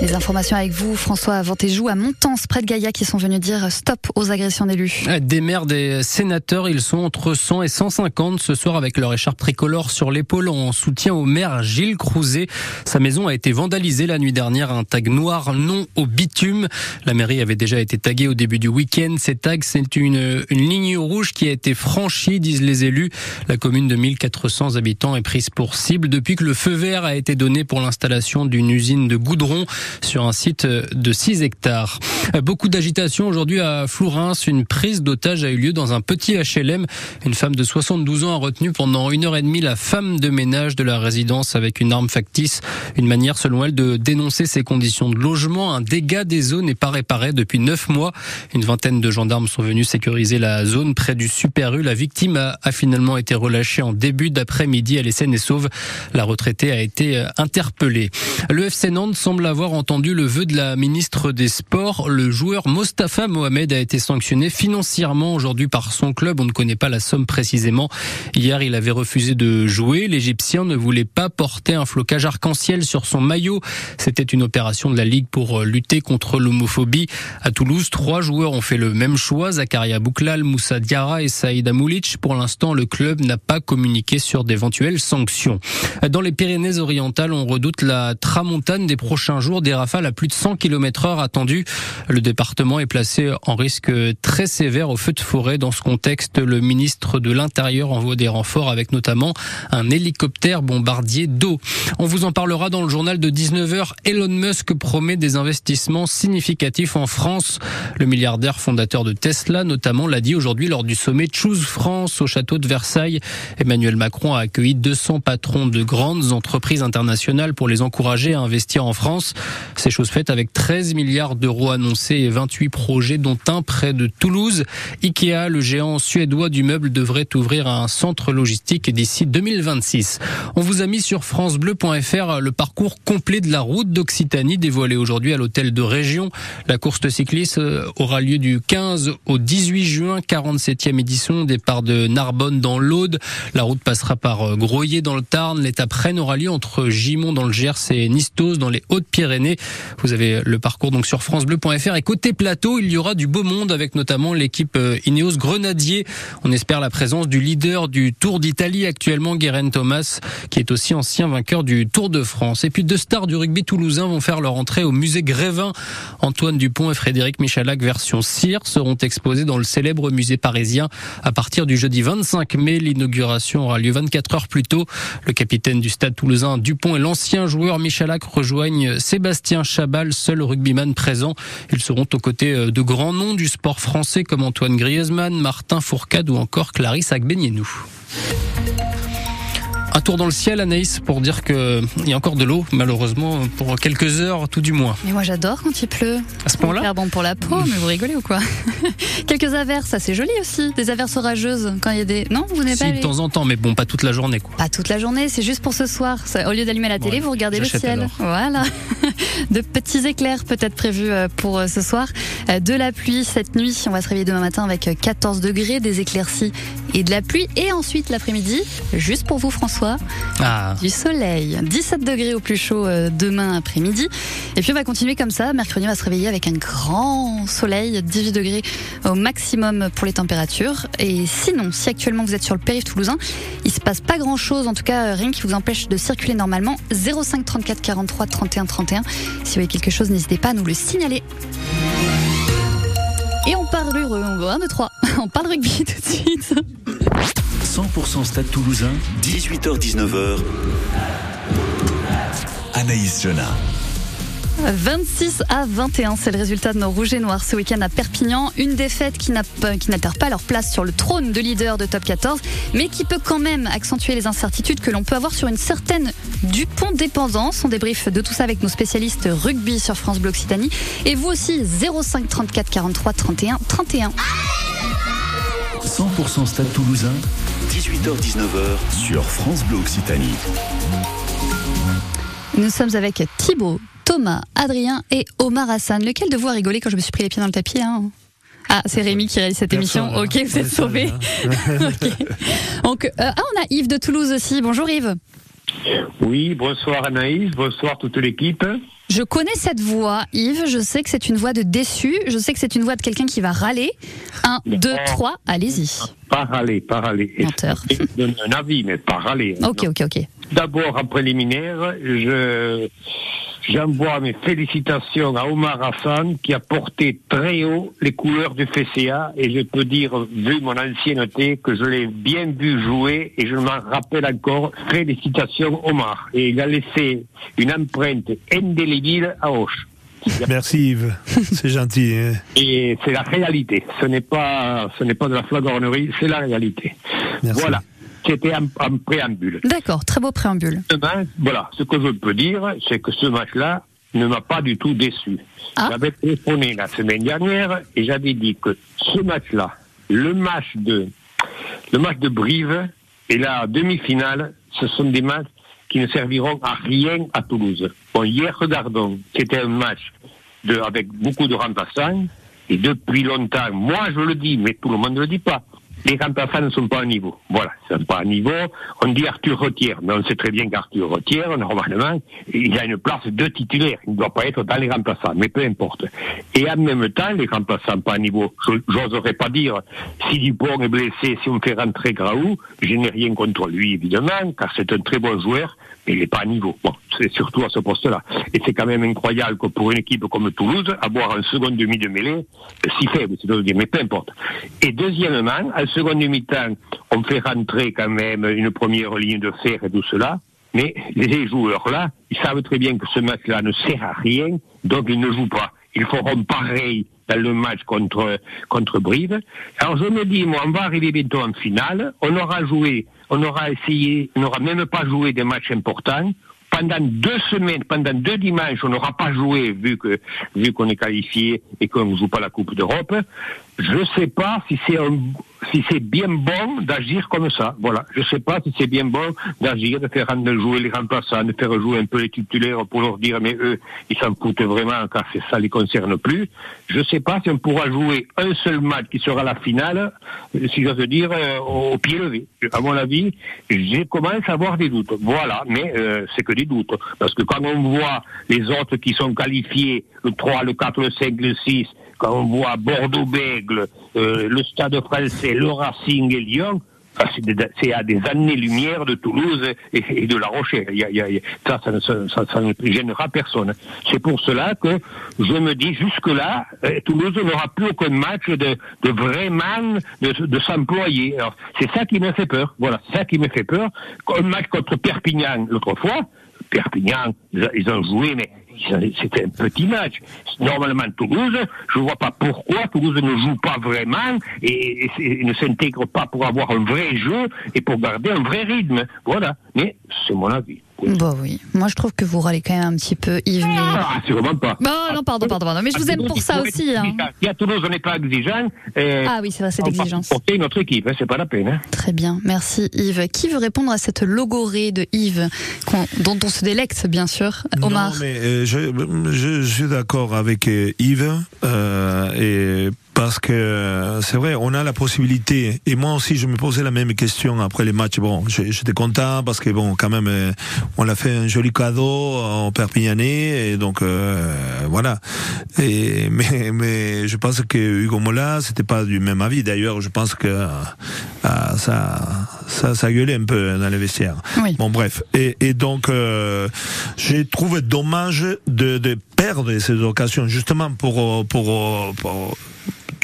Les informations avec vous, François Ventéjou, à Montance, près de Gaïa, qui sont venus dire stop aux agressions d'élus. Des maires, des sénateurs, ils sont entre 100 et 150 ce soir avec leur écharpe tricolore sur l'épaule en soutien au maire Gilles Crouzet. Sa maison a été vandalisée la nuit dernière, un tag noir non au bitume. La mairie avait déjà été taguée au début du week-end. Ces tags, c'est une, une ligne rouge qui a été franchie, disent les élus. La commune de 1400 habitants est prise pour cible depuis que le feu vert a été donné pour l'installation d'une usine de goudron sur un site de 6 hectares. Beaucoup d'agitation aujourd'hui à Flourens. Une prise d'otage a eu lieu dans un petit HLM. Une femme de 72 ans a retenu pendant une heure et demie la femme de ménage de la résidence avec une arme factice. Une manière, selon elle, de dénoncer ses conditions de logement. Un dégât des eaux n'est pas réparé depuis neuf mois. Une vingtaine de gendarmes sont venus sécuriser la zone près du Super U. La victime a, a finalement été relâchée en début d'après-midi. Elle est saine et sauve. La retraitée a été euh, interpellée. Le FC Nantes semble avoir entendu le vœu de la ministre des Sports. Le joueur Mostafa Mohamed a été sanctionné financièrement aujourd'hui par son club. On ne connaît pas la somme précisément. Hier, il avait refusé de jouer. L'Égyptien ne voulait pas porter un flocage arc-en-ciel sur son maillot. C'était une opération de la Ligue pour lutter contre l'homophobie. À Toulouse, trois joueurs ont fait le même choix. Zakaria Bouklal, Moussa Diarra et Saïd Amoulic. Pour l'instant, le club n'a pas communiqué sur d'éventuelles sanctions. Dans les Pyrénées-Orientales, on redoute la tramontane des prochains jours des rafales à plus de 100 km heure attendues. Le département est placé en risque très sévère au feu de forêt. Dans ce contexte, le ministre de l'Intérieur envoie des renforts avec notamment un hélicoptère bombardier d'eau. On vous en parlera dans le journal de 19h. Elon Musk promet des investissements significatifs en France. Le milliardaire fondateur de Tesla, notamment, l'a dit aujourd'hui lors du sommet Choose France au château de Versailles. Emmanuel Macron a accueilli 200 patrons de grandes entreprises internationales pour les encourager à investir en France. C'est chose faite avec 13 milliards d'euros annoncés et 28 projets, dont un près de Toulouse. Ikea, le géant suédois du meuble, devrait ouvrir un centre logistique d'ici 2026. On vous a mis sur francebleu.fr le parcours complet de la route d'Occitanie dévoilé aujourd'hui à l'hôtel de région. La course cycliste aura lieu du 15 au 18 juin, 47e édition, départ de Narbonne dans l'Aude. La route passera par Groyer dans le Tarn. L'étape Rennes aura lieu entre Gimont dans le Gers et Nistos dans les Hautes-Pyrénées. Vous avez le parcours donc sur francebleu.fr et côté plateau, il y aura du beau monde avec notamment l'équipe Ineos Grenadier. On espère la présence du leader du Tour d'Italie actuellement, Guérin Thomas, qui est aussi ancien vainqueur du Tour de France. Et puis deux stars du rugby toulousain vont faire leur entrée au musée Grévin. Antoine Dupont et Frédéric Michalak version cire seront exposés dans le célèbre musée parisien à partir du jeudi 25 mai. L'inauguration aura lieu 24 heures plus tôt. Le capitaine du stade toulousain Dupont et l'ancien joueur Michalak rejoignent Sébastien Chabal, seul rugbyman présent. Ils seront aux côtés de grands noms du sport français comme Antoine Griezmann, Martin Fourcade ou encore Clarisse Agbenienou. Un tour dans le ciel, Anaïs, pour dire qu'il y a encore de l'eau, malheureusement, pour quelques heures, tout du moins. Mais moi, j'adore quand il pleut. À ce point-là bon pour la peau, mais vous rigolez ou quoi Quelques averses, ça c'est joli aussi. Des averses orageuses quand il y a des. Non, vous n'avez si, pas. de temps en temps, mais bon, pas toute la journée, quoi. Pas toute la journée, c'est juste pour ce soir. Au lieu d'allumer la télé, Ouais, vous regardez le ciel. alors. Voilà. De petits éclairs peut-être prévus euh, pour euh, ce soir. Euh, De la pluie cette nuit. On va se réveiller demain matin avec euh, 14 degrés, des éclaircies et de la pluie. Et ensuite l'après-midi, juste pour vous François, Ah. du soleil. 17 degrés au plus chaud euh, demain après-midi. Et puis on va continuer comme ça. Mercredi, on va se réveiller avec un grand soleil, 18 degrés au maximum pour les températures. Et sinon, si actuellement vous êtes sur le périph' toulousain, il se passe pas grand-chose, en tout cas euh, rien qui vous empêche de circuler normalement. 05 34 43 31 31. Si vous voyez quelque chose, n'hésitez pas à nous le signaler. Et on parle, on va 1, 2, 3. On parle rugby tout de suite. 100% Stade Toulousain, 18h-19h. Anaïs Jonah. 26 à 21, c'est le résultat de nos rouges et noirs ce week-end à Perpignan. Une défaite qui n'altère pas leur place sur le trône de leader de top 14, mais qui peut quand même accentuer les incertitudes que l'on peut avoir sur une certaine Dupont dépendance. On débrief de tout ça avec nos spécialistes rugby sur France Bleu Occitanie. Et vous aussi, 05 34 43 31 31. 100% Stade Toulousain, 18h-19h sur France Bleu Occitanie. Nous sommes avec Thibaut, Thomas, Adrien et Omar Hassan. Lequel de vous a rigolé quand je me suis pris les pieds dans le tapis hein? Ah, c'est Rémi qui réalise cette émission. Personne, Ok, hein. vous êtes sauvé. Donc, euh, ah, on a Yves de Toulouse aussi. Bonjour Yves. Oui, bonsoir Anaïs, bonsoir toute l'équipe. Je connais cette voix, Yves. Je sais que c'est une voix de déçu. Je sais que c'est une voix de quelqu'un qui va râler. Un, deux, trois, allez-y. Pas râler, pas râler. Menteur. Je donne un avis, mais pas râler. Ok, ok, ok. D'abord, en préliminaire, je j'envoie mes félicitations à Omar Hassan qui a porté très haut les couleurs du FCA et je peux dire, vu mon ancienneté, que je l'ai bien vu jouer et je m'en rappelle encore. Félicitations Omar. Et il a laissé une empreinte indélébile à Auch. Merci Yves, c'est gentil. hein. Et c'est la réalité. Ce n'est pas, ce n'est pas de la flagornerie, c'est la réalité. Voilà. C'était un, un préambule. D'accord, très beau préambule. Demain, voilà, ce que je peux dire, c'est que ce match-là ne m'a pas du tout déçu. J'avais téléphoné la semaine dernière et j'avais dit que ce match-là, le match de, le match de Brive et la demi-finale, ce sont des matchs qui ne serviront à rien à Toulouse. Bon, hier, regardons, c'était un match de, avec beaucoup de remplaçants et depuis longtemps, moi je le dis, mais tout le monde ne le dit pas. Les remplaçants ne sont pas à niveau. Voilà, ils ne sont pas à niveau. On dit Arthur Retière, mais on sait très bien qu'Arthur Retière, normalement, il a une place de titulaire. Il ne doit pas être dans les remplaçants, mais peu importe. Et en même temps, les remplaçants pas à niveau. J'oserais pas dire si Dupont est blessé, si on fait rentrer Graou, je n'ai rien contre lui, évidemment, car c'est un très bon joueur, il n'est pas à niveau. Bon, c'est surtout à ce poste-là. Et c'est quand même incroyable que pour une équipe comme Toulouse, avoir un second demi de mêlée euh, si faible, c'est de dire, mais peu importe. Et deuxièmement, en second demi-temps, on fait rentrer quand même une première ligne de fer et tout cela, mais les joueurs là, ils savent très bien que ce match-là ne sert à rien, donc ils ne jouent pas. Ils feront pareil dans le match contre, contre Brive. Alors je me dis, moi, on va arriver bientôt en finale, on aura joué, on aura essayé, on n'aura même pas joué des matchs importants, pendant deux semaines, pendant deux dimanches, on n'aura pas joué vu que vu qu'on est qualifié et qu'on ne joue pas la Coupe d'Europe. Je ne sais pas si c'est si c'est bien bon d'agir comme ça. Voilà. Je ne sais pas si c'est bien bon d'agir, de faire jouer les remplaçants, de faire jouer un peu les titulaires pour leur dire mais eux, ils s'en foutent vraiment car ça les concerne plus. Je ne sais pas si on pourra jouer un seul match qui sera la finale, si j'ose dire, euh, au pied levé. À mon avis, j'ai commencé à avoir des doutes. Voilà, mais euh, c'est que des doutes. Parce que quand on voit les autres qui sont qualifiés, le 3, le 4, le 5, le 6, quand on voit Bordeaux-Bègle, euh, le Stade français, le Racing et Lyon, c'est à des années-lumière de Toulouse et, de La Rochelle. ça, ça, ne gênera personne. C'est pour cela que je me dis, jusque-là, euh, Toulouse n'aura plus aucun match de, de vraiment de, s'employer. C'est ça qui me fait peur. Voilà, ça qui me fait peur. Un match contre Perpignan l'autre fois, Perpignan, ils ont joué, mais c'était un petit match. Normalement, Toulouse, je ne vois pas pourquoi Toulouse ne joue pas vraiment et, ne s'intègre pas pour avoir un vrai jeu et pour garder un vrai rythme. Voilà. Mais c'est mon avis. Bon oui, moi je trouve que vous râlez quand même un petit peu Yves. Mais... Ah, c'est vraiment pas. Bon, non, pardon, pardon, pardon. Mais je vous aime pour ça aussi. Hein. Si à Toulouse on n'est pas exigeant. Euh, ah oui, c'est vrai, c'est l'exigence. Porter notre équipe, hein, c'est pas la peine. Hein. Très bien, merci Yves. Qui veut répondre à cette logorée de Yves, dont on se délecte bien sûr, Omar Non, mais euh, je, je, je, suis d'accord avec euh, Yves et parce que c'est vrai, on a la possibilité. Et moi aussi, je me posais la même question après les matchs. Bon, j'étais content parce que bon, quand même, euh, on a fait un joli cadeau en Perpignanais et donc euh, voilà. Et mais mais je pense que Hugo Mola, c'était pas du même avis. D'ailleurs, je pense que euh, ça ça ça gueulait un peu dans les vestiaires. Bon, bref. Et, et donc, j'ai trouvé dommage de, de perdre ces occasions justement pour, pour, pour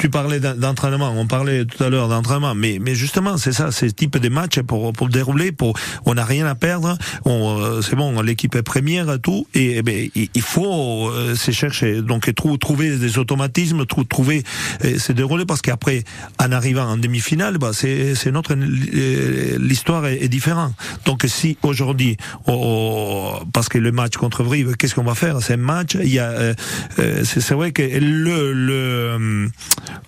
tu parlais d'entraînement, on parlait tout à l'heure d'entraînement, mais, mais justement, c'est ça, ce type de match pour, pour dérouler, pour, on n'a rien à perdre, euh, c'est bon, l'équipe est première, tout, et, eh ben, il faut euh, se chercher, donc trouver des automatismes, trouver, se dérouler, parce qu'après, en arrivant en demi-finale, bah, c'est notre, l'histoire est, différente. Donc si aujourd'hui, parce que le match contre Brive, qu'est-ce qu'on va faire? C'est un match, il y a, euh, c'est vrai que le, le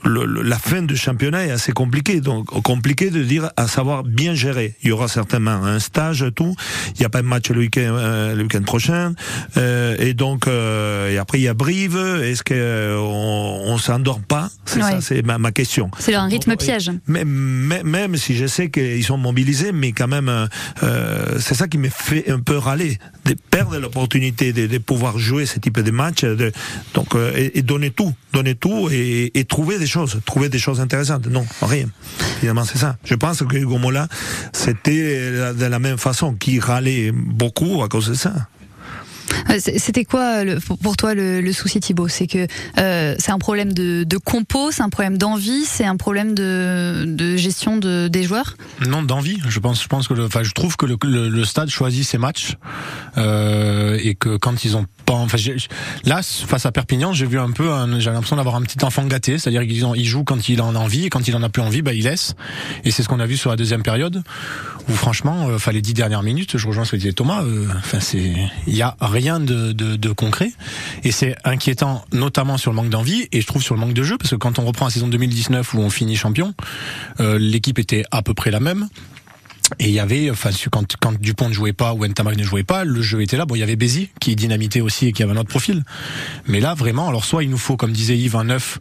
le, la fin du championnat est assez compliquée. Donc, compliqué de dire à savoir bien gérer. Il y aura certainement un stage, tout. Il n'y a pas de match le week-end, euh, le week-end prochain. Euh, et donc, euh, et après, il y a Brive. Est-ce qu'on on, s'endort pas? C'est ça, c'est ma, ma, question. C'est un rythme piège. Même, même, si je sais qu'ils sont mobilisés, mais quand même, c'est ça qui me fait un peu râler. De perdre l'opportunité de, de, pouvoir jouer ce type de match. De, donc, et, donner tout. Donner tout et, et trouver des choses, trouver des choses intéressantes. Non, rien. Finalement, c'est ça. Je pense que Hugo Mola, c'était de la même façon, qui râlait beaucoup à cause de ça. Euh, c'était quoi pour toi le, souci Thibaut? C'est que euh, c'est un problème de, de compo, c'est un problème d'envie, c'est un problème de, gestion de, des joueurs? Non, d'envie. Je pense, que, je trouve que le, stade choisit ses matchs euh, et que quand ils ont pas, enfin, là face à Perpignan, j'ai vu un peu, j'ai l'impression d'avoir un petit enfant gâté, c'est-à-dire qu'ils jouent quand il en a envie et quand il en a plus envie, bah il laisse. Et c'est ce qu'on a vu sur la deuxième période où franchement, les dix dernières minutes, je rejoins ce que disait Thomas. Enfin il y a rien de, de concret. Et c'est inquiétant, notamment sur le manque d'envie, et je trouve sur le manque de jeu, parce que quand on reprend la saison 2019 où on finit champion, euh, l'équipe était à peu près la même. Et il y avait, enfin, quand, quand Dupont ne jouait pas ou Ntamak ne jouait pas, le jeu était là. Bon, il y avait Bézi qui dynamitait aussi et qui avait un autre profil. Mais là, vraiment, alors soit il nous faut, comme disait Yves, un neuf.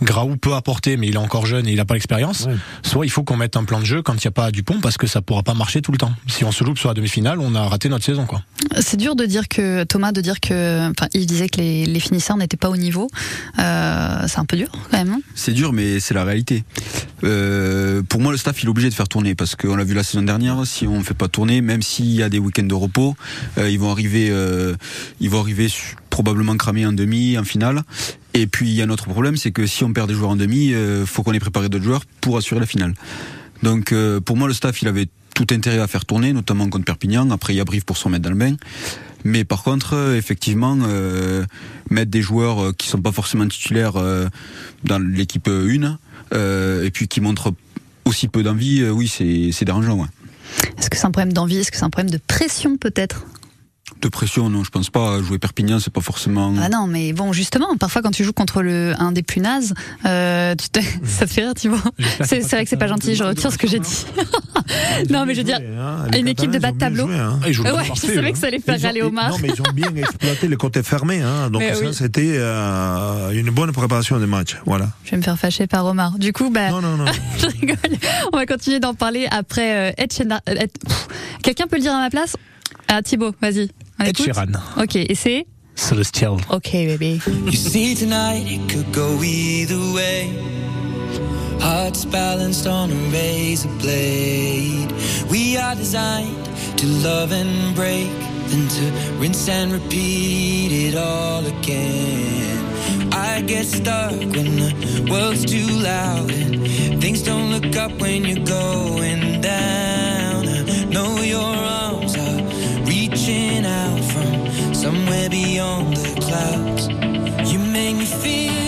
Graou peut apporter, mais il est encore jeune et il n'a pas l'expérience. Soit il faut qu'on mette un plan de jeu quand il n'y a pas Dupont parce que ça pourra pas marcher tout le temps. Si on se loupe sur la demi-finale, on a raté notre saison, quoi. C'est dur de dire que Thomas, de dire que, enfin, Yves disait que les, les finisseurs n'étaient pas au niveau. Euh, c'est un peu dur, quand même. C'est dur, mais c'est la réalité. Euh, pour moi, le staff, il est obligé de faire tourner parce qu'on l'a vu la saison dernière, si on ne fait pas tourner, même s'il y a des week-ends de repos, euh, ils vont arriver, euh, ils vont arriver probablement cramer en demi, en finale. Et puis il y a un autre problème, c'est que si on perd des joueurs en demi, euh, faut qu'on ait préparé d'autres joueurs pour assurer la finale. Donc pour moi, le staff, il avait tout intérêt à faire tourner, notamment contre Perpignan. Après, il y a Brive pour se remettre dans le bain. Mais par contre, effectivement, mettre des joueurs qui sont pas forcément titulaires dans l'équipe 1 et puis qui montrent aussi peu d'envie, oui, c'est dérangeant. Est-ce que c'est un problème d'envie? Est-ce que c'est un problème de pression peut-être? De pression, non, je pense pas. Jouer Perpignan, c'est pas forcément. Ah non, mais bon, justement, parfois quand tu joues contre le un des plus nazes, euh, tu te... ça te fait rire, tu vois. C'est vrai que c'est pas gentil, je retire ce que j'ai dit. non, mais je veux dire, hein. une équipe de bas de tableau. Ils jouent Ouais, bien je savais hein. que ça allait faire râler Omar. Non, mais ils ont bien exploité le côté fermé. Hein. Donc Mais ça, oui. c'était euh, une bonne préparation des matchs. Voilà. Je vais me faire fâcher par Omar. Du coup, bah, je rigole. On va continuer d'en parler après euh, Ed Sheeran. Quelqu'un peut le dire à ma place? Ah, Thibaut, vas-y. Ed Sheeran. Ok, et c'est Celestial. Ok, baby. You see tonight it could go either way. Hearts balanced on a razor blade. We are designed to love and break, then to rinse and repeat it all again. I get stuck when the world's too loud and things don't look up when you're going down. I know your arms are reaching out from somewhere beyond the clouds. You make me feel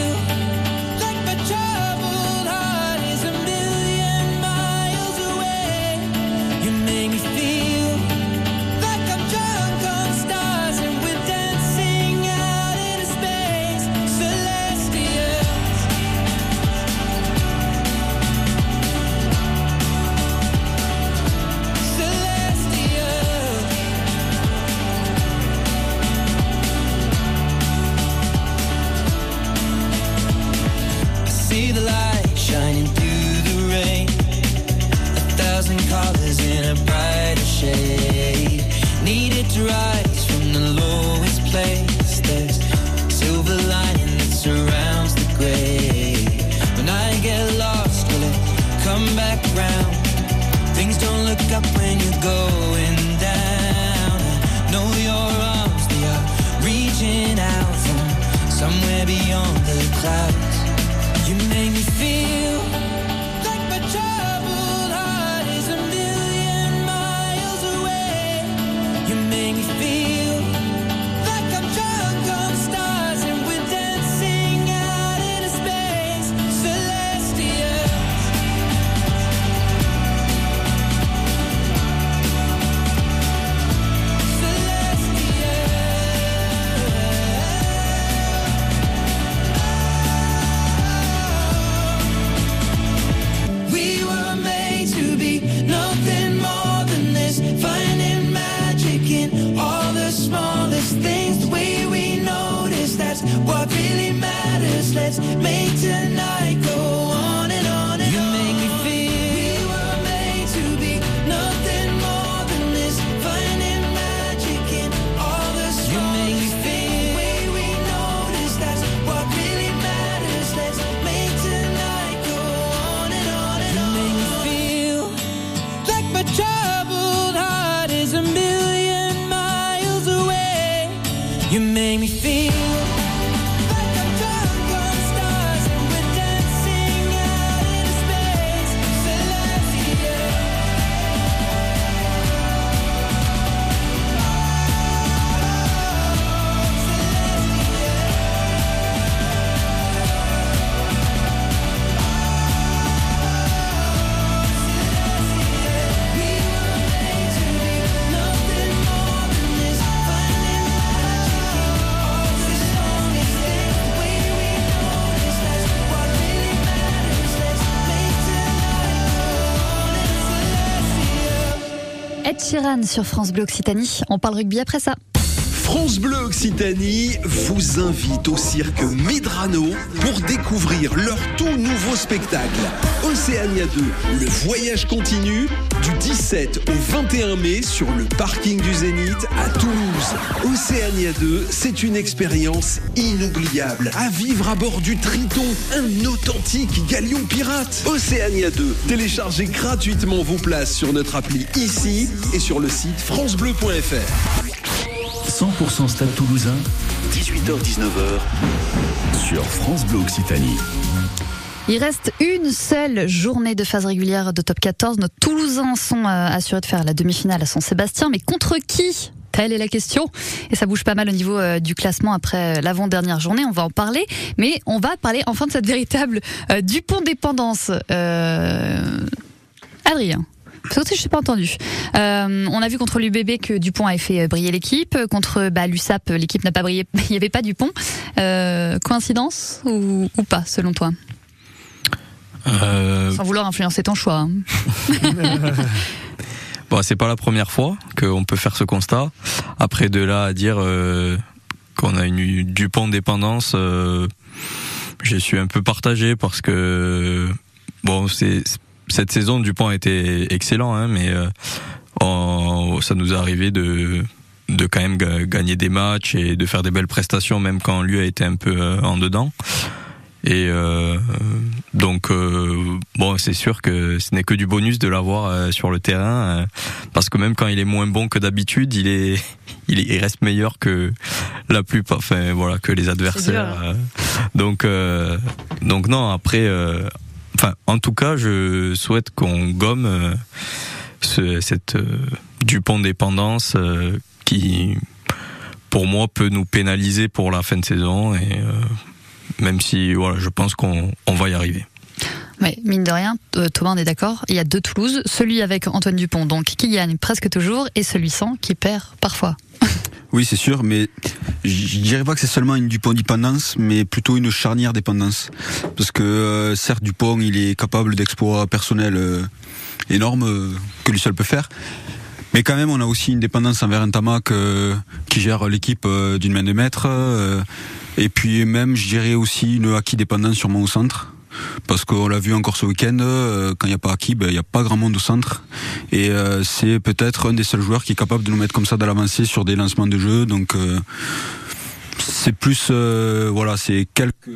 Sheeran sur France Bleu Occitanie. On parle rugby après ça. France Bleu Occitanie vous invite au cirque Medrano pour découvrir leur tout nouveau spectacle. Océania 2, le voyage continue du 17 au 21 mai sur le parking du Zénith à Toulouse. Océania 2, c'est une expérience inoubliable à vivre à bord du Triton, un authentique galion pirate. Océania 2, téléchargez gratuitement vos places sur notre appli ici et sur le site francebleu.fr. 100% Stade Toulousain, 18h-19h sur France Bleu Occitanie. Il reste une seule journée de phase régulière de top 14. Nos Toulousains sont euh, assurés de faire la demi-finale à Saint-Sébastien, mais contre qui? Telle est la question. Et ça bouge pas mal au niveau euh, du classement après euh, l'avant-dernière journée. On va en parler. Mais on va parler enfin de cette véritable Dupont-dépendance. Euh... Adrien, Ça aussi, je n'ai pas entendu. On a vu contre l'UBB que Dupont avait fait briller l'équipe. Contre bah, l'USAP, l'équipe n'a pas brillé. Il n'y avait pas Dupont. Euh, coïncidence ou, pas, selon toi? Sans vouloir influencer ton choix. hein. Bon, c'est pas la première fois qu'on peut faire ce constat. Après, de là à dire euh, qu'on a une Dupont dépendance, euh, je suis un peu partagé parce que bon, c'est cette saison Dupont a été excellent, hein, mais euh, on- ça nous est arrivé de de quand même ga- gagner des matchs et de faire des belles prestations, même quand lui a été un peu euh, en dedans. Et euh, donc euh, bon, c'est sûr que ce n'est que du bonus de l'avoir euh, sur le terrain, euh, parce que même quand il est moins bon que d'habitude, il est, il est- il reste meilleur que la plupart, enfin voilà, que les adversaires. dur, euh. donc euh, donc non, après, euh, enfin en tout cas, je souhaite qu'on gomme euh, ce- cette euh, Dupont dépendance euh, qui, pour moi, peut nous pénaliser pour la fin de saison et euh, même si voilà, je pense qu'on on va y arriver. Ouais, mine de rien, euh, Thomas, on est d'accord. Il y a deux Toulouse, celui avec Antoine Dupont, donc qui gagne presque toujours, et celui sans, qui perd parfois. Oui, c'est sûr, mais je dirais pas que c'est seulement une Dupont dépendance, mais plutôt une charnière dépendance. Parce que euh, certes, Dupont, il est capable d'exploits personnels euh, énormes euh, que lui seul peut faire. Mais quand même, on a aussi une dépendance envers un Tamac euh, qui gère l'équipe euh, d'une main de maître. Et puis même, je dirais aussi une Aki dépendance sûrement au centre. Parce qu'on l'a vu encore ce week-end, euh, quand il n'y a pas Aki, ben, il n'y a pas grand monde au centre. Et euh, c'est peut-être un des seuls joueurs qui est capable de nous mettre comme ça dans l'avancée sur des lancements de jeu. Donc euh, c'est plus, voilà, c'est quelques,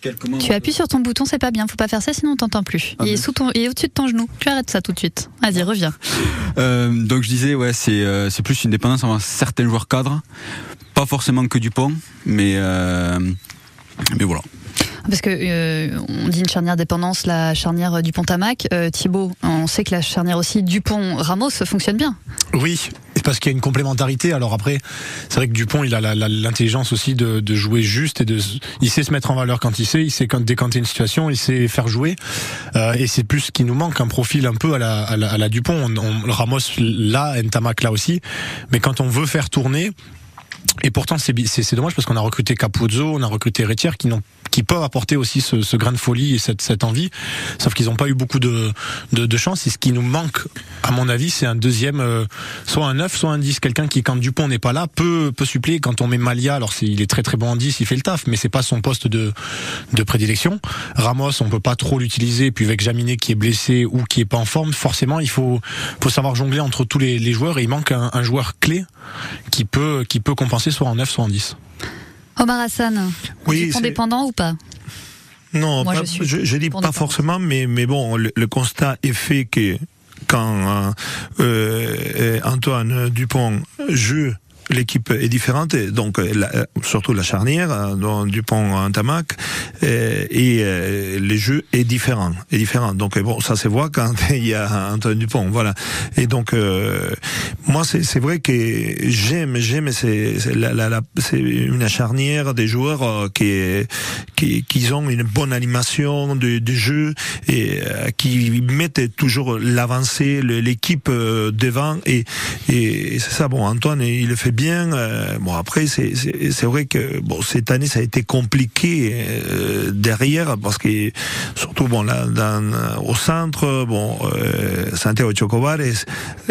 quelques. Tu appuies sur ton bouton, c'est pas bien, faut pas faire ça sinon on t'entend plus. il est sous ton, il est au-dessus de ton genou. Tu arrêtes ça tout de suite. Vas-y, reviens. Donc je disais, ouais, c'est c'est plus une dépendance envers certains joueurs cadres, pas forcément que Dupont, mais euh, mais voilà. Parce que euh, on dit une charnière dépendance, la charnière du Pontamac. Euh, Thibaut, on sait que la charnière aussi Dupont-Ramos fonctionne bien. Oui, c'est parce qu'il y a une complémentarité. Alors après, c'est vrai que Dupont, il a l'intelligence aussi de, de jouer juste et de, il sait se mettre en valeur quand il sait, il sait quand décanter une situation, il sait faire jouer. Euh, et c'est plus ce qui nous manque, un profil un peu à la, à la, à la Dupont. On, on- Ramos là, Ntamak là aussi. Mais quand on veut faire tourner, et pourtant, c'est dommage parce qu'on a recruté Capuzzo, on a recruté Retier qui n'ont qui peuvent apporter aussi ce, ce grain de folie et cette, cette envie, sauf qu'ils n'ont pas eu beaucoup de, de, de chance. Et ce qui nous manque, à mon avis, c'est un deuxième, euh, soit un 9, soit un 10. Quelqu'un qui, quand Dupont n'est pas là, peut, peut suppléer. Quand on met Malia, alors il est très très bon en 10, il fait le taf, mais c'est pas son poste de, de prédilection. Ramos, on peut pas trop l'utiliser. Puis avec Jaminet qui est blessé ou qui est pas en forme, forcément, il faut, faut savoir jongler entre tous les, les joueurs et il manque un, un joueur clé qui peut, qui peut compenser soit en 9, soit en 10. Omar Hassan, Oui, Dupont c'est- dépendant ou pas? Non, Moi, pas- je suis je, je dis pas forcément, mais, mais bon, le, le constat est fait que quand euh, euh, Antoine Dupont joue, l'équipe est différente, et donc euh, la- euh, surtout la charnière, euh, Dupont Antamac, euh, et euh, le jeu est différent, est différent. Donc bon, ça se voit quand il y a Antoine Dupont, voilà. Et donc euh, moi c'est c'est vrai que j'aime j'aime c'est la, la, la- c'est une charnière des joueurs qui qui qui ont une bonne animation de, de jeu et qui mettent toujours l'avancée l'équipe devant et et c'est ça bon Antoine il le fait bien euh, bon après c'est vrai que bon cette année ça a été compliqué euh, derrière parce que surtout bon là dans au centre bon euh, Santiago Chocobares et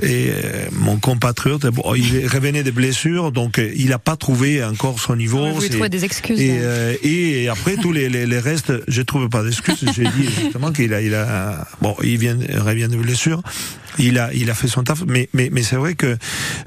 euh, mon compatriote bon il revenait de blessures donc il a pas trouvé encore son niveau vous trouvez des excuses, et, et après tous les, les, les restes, je trouve pas d'excuses. J'ai dit justement qu'il a, il a, bon, il vient, revient de blessure. Il a, il a fait son taf, mais, mais, mais c'est vrai que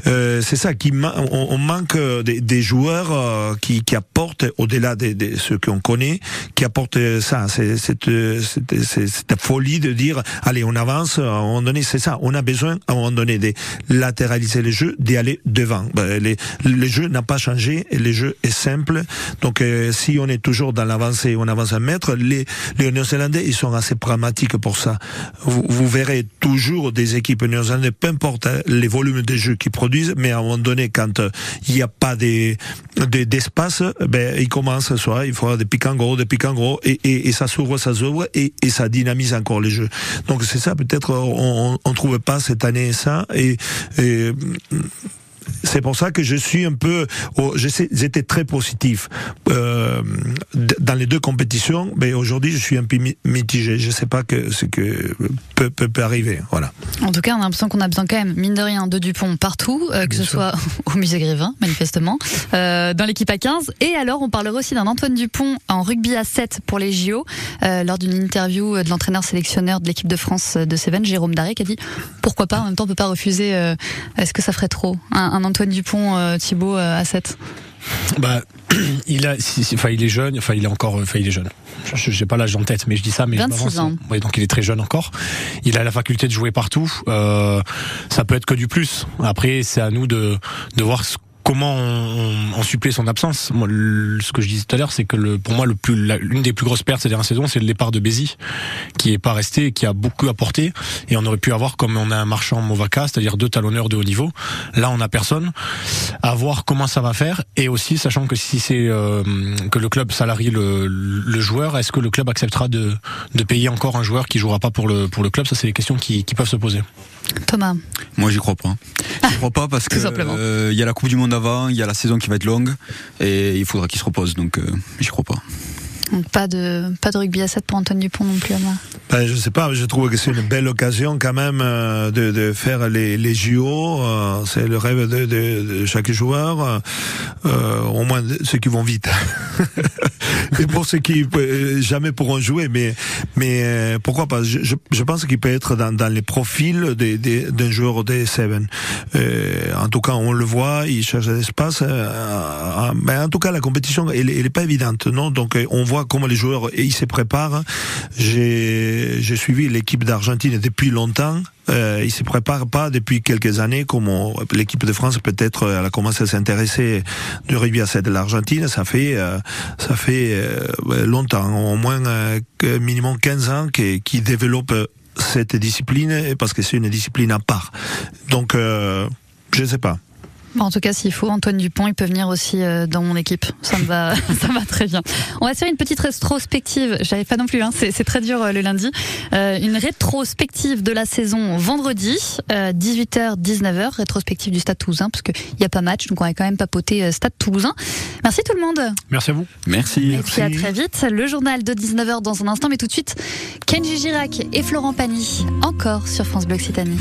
euh, c'est ça qui on, on manque des, des joueurs euh, qui, qui apportent au-delà de, de ceux qu'on connaît, qui apportent ça, cette, cette, cette folie de dire allez on avance. À un moment donné, c'est ça. On a besoin à un moment donné de latéraliser le jeu, d'y aller devant. Ben, les, le jeu n'a pas changé et le jeu est simple. Donc euh, si on est toujours dans l'avancée, on avance un mètre. Les, les Néo-Zélandais, ils sont assez pragmatiques pour ça. Vous, vous verrez toujours des équipes néo-zélandaises, peu importe les volumes de jeux qu'ils produisent, mais à un moment donné, quand il n'y a pas d'espace, ben, ils commencent soit il faut des pics en gros, des pics en gros, et, et, ça s'ouvre, ça s'ouvre, et, et ça dynamise encore les jeux. Donc c'est ça, peut-être on, on trouve pas cette année ça, et c'est pour ça que je suis un peu, oh, j'étais très positif euh, dans les deux compétitions, mais aujourd'hui je suis un peu mitigé. Je ne sais pas que, ce que peut, peut, peut, arriver. Voilà. En tout cas, on a l'impression qu'on a besoin quand même, mine de rien, de Dupont partout, euh, que ce soit au musée Grévin, manifestement, euh, dans l'équipe à 15. Et alors, on parlera aussi d'un Antoine Dupont en rugby à 7 pour les JO, lors d'une interview de l'entraîneur sélectionneur de l'équipe de France de Seven, Jérôme Daré, qui a dit pourquoi pas, en même temps, on peut pas refuser, est-ce que ça ferait trop un, un Antoine Dupont, euh, Thibaut, à 7 bah, il a, enfin, il est jeune, enfin, il est encore, enfin, il est jeune. Je n'ai pas l'âge en tête, mais je dis ça, mais 26 ans. Oui, donc il est très jeune encore. Il a la faculté de jouer partout. Euh, ça peut être que du plus. Après, c'est à nous de, de voir ce comment on, on, son absence Ce que je disais tout à l'heure, c'est que pour moi, l'une des plus grosses pertes ces dernières saisons, c'est le départ de Bézi, qui est pas resté, qui a beaucoup apporté. Et on aurait pu avoir, comme on a un marchand Movaca, c'est-à-dire deux talonneurs de haut niveau. Là, on a personne. À voir comment ça va faire. Et aussi, sachant que si c'est euh, que le club salarie le, joueur, est-ce que le club acceptera de, payer encore un joueur qui jouera pas pour le club? Ça, c'est des questions qui peuvent se poser. Thomas. Moi, j'y crois pas. J'y crois pas parce que il y a la Coupe du Monde avant, il y a la saison qui va être longue et il faudra qu'il se repose. Donc, euh, j'y crois pas. Donc pas de pas de rugby à 7 pour Antoine Dupont non plus, Anna. Ben, je sais pas, je trouve que c'est une belle occasion quand même euh, de, de faire les, les JO. Euh, c'est le rêve de, chaque joueur, euh, au moins ceux qui vont vite. Et pour ceux qui jamais pourront jouer, mais mais pourquoi pas? Je, je pense qu'il peut être dans, dans les profils d'un joueur des Seven. En tout cas, on le voit, il cherche l'espace. mais en tout cas, la compétition, elle, elle est pas évidente, non? Donc on voit comment les joueurs ils se préparent. J'ai suivi l'équipe d'Argentine depuis longtemps. Euh, il se prépare pas depuis quelques années comme l'équipe de France peut-être elle a commencé à s'intéresser du rugby à 7 de l'Argentine ça fait euh, ça fait euh, longtemps au moins euh, minimum 15 ans qui, qui développe cette discipline parce que c'est une discipline à part donc je sais pas en tout cas, s'il faut, Antoine Dupont, il peut venir aussi euh, dans mon équipe. Ça me va, ça va très bien. On va faire une petite rétrospective. J'arrive pas non plus, hein, c'est très dur euh, le lundi. Euh, une rétrospective de la saison vendredi, 18h, 19h, rétrospective du Stade Toulousain, parce qu'il n'y a pas match, donc on va quand même papoter Stade Toulousain. Merci tout le monde. Merci à vous. Merci. Et puis à très vite. Le journal de 19h dans un instant, mais tout de suite, Kenji Girac et Florent Pagny, encore sur France Bleu Occitanie.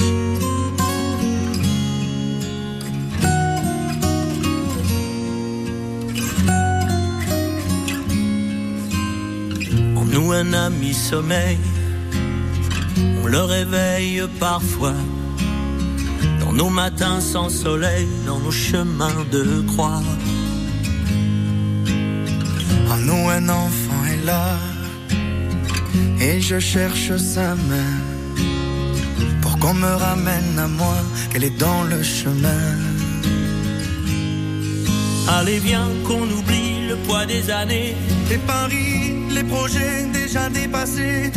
Nous un ami sommeil. On le réveille parfois dans nos matins sans soleil, dans nos chemins de croix. En nous un enfant est là et je cherche sa main pour qu'on me ramène à moi, qu'elle est dans le chemin. Allez viens qu'on oublie le poids des années, les paris, les projets déjà dépassés.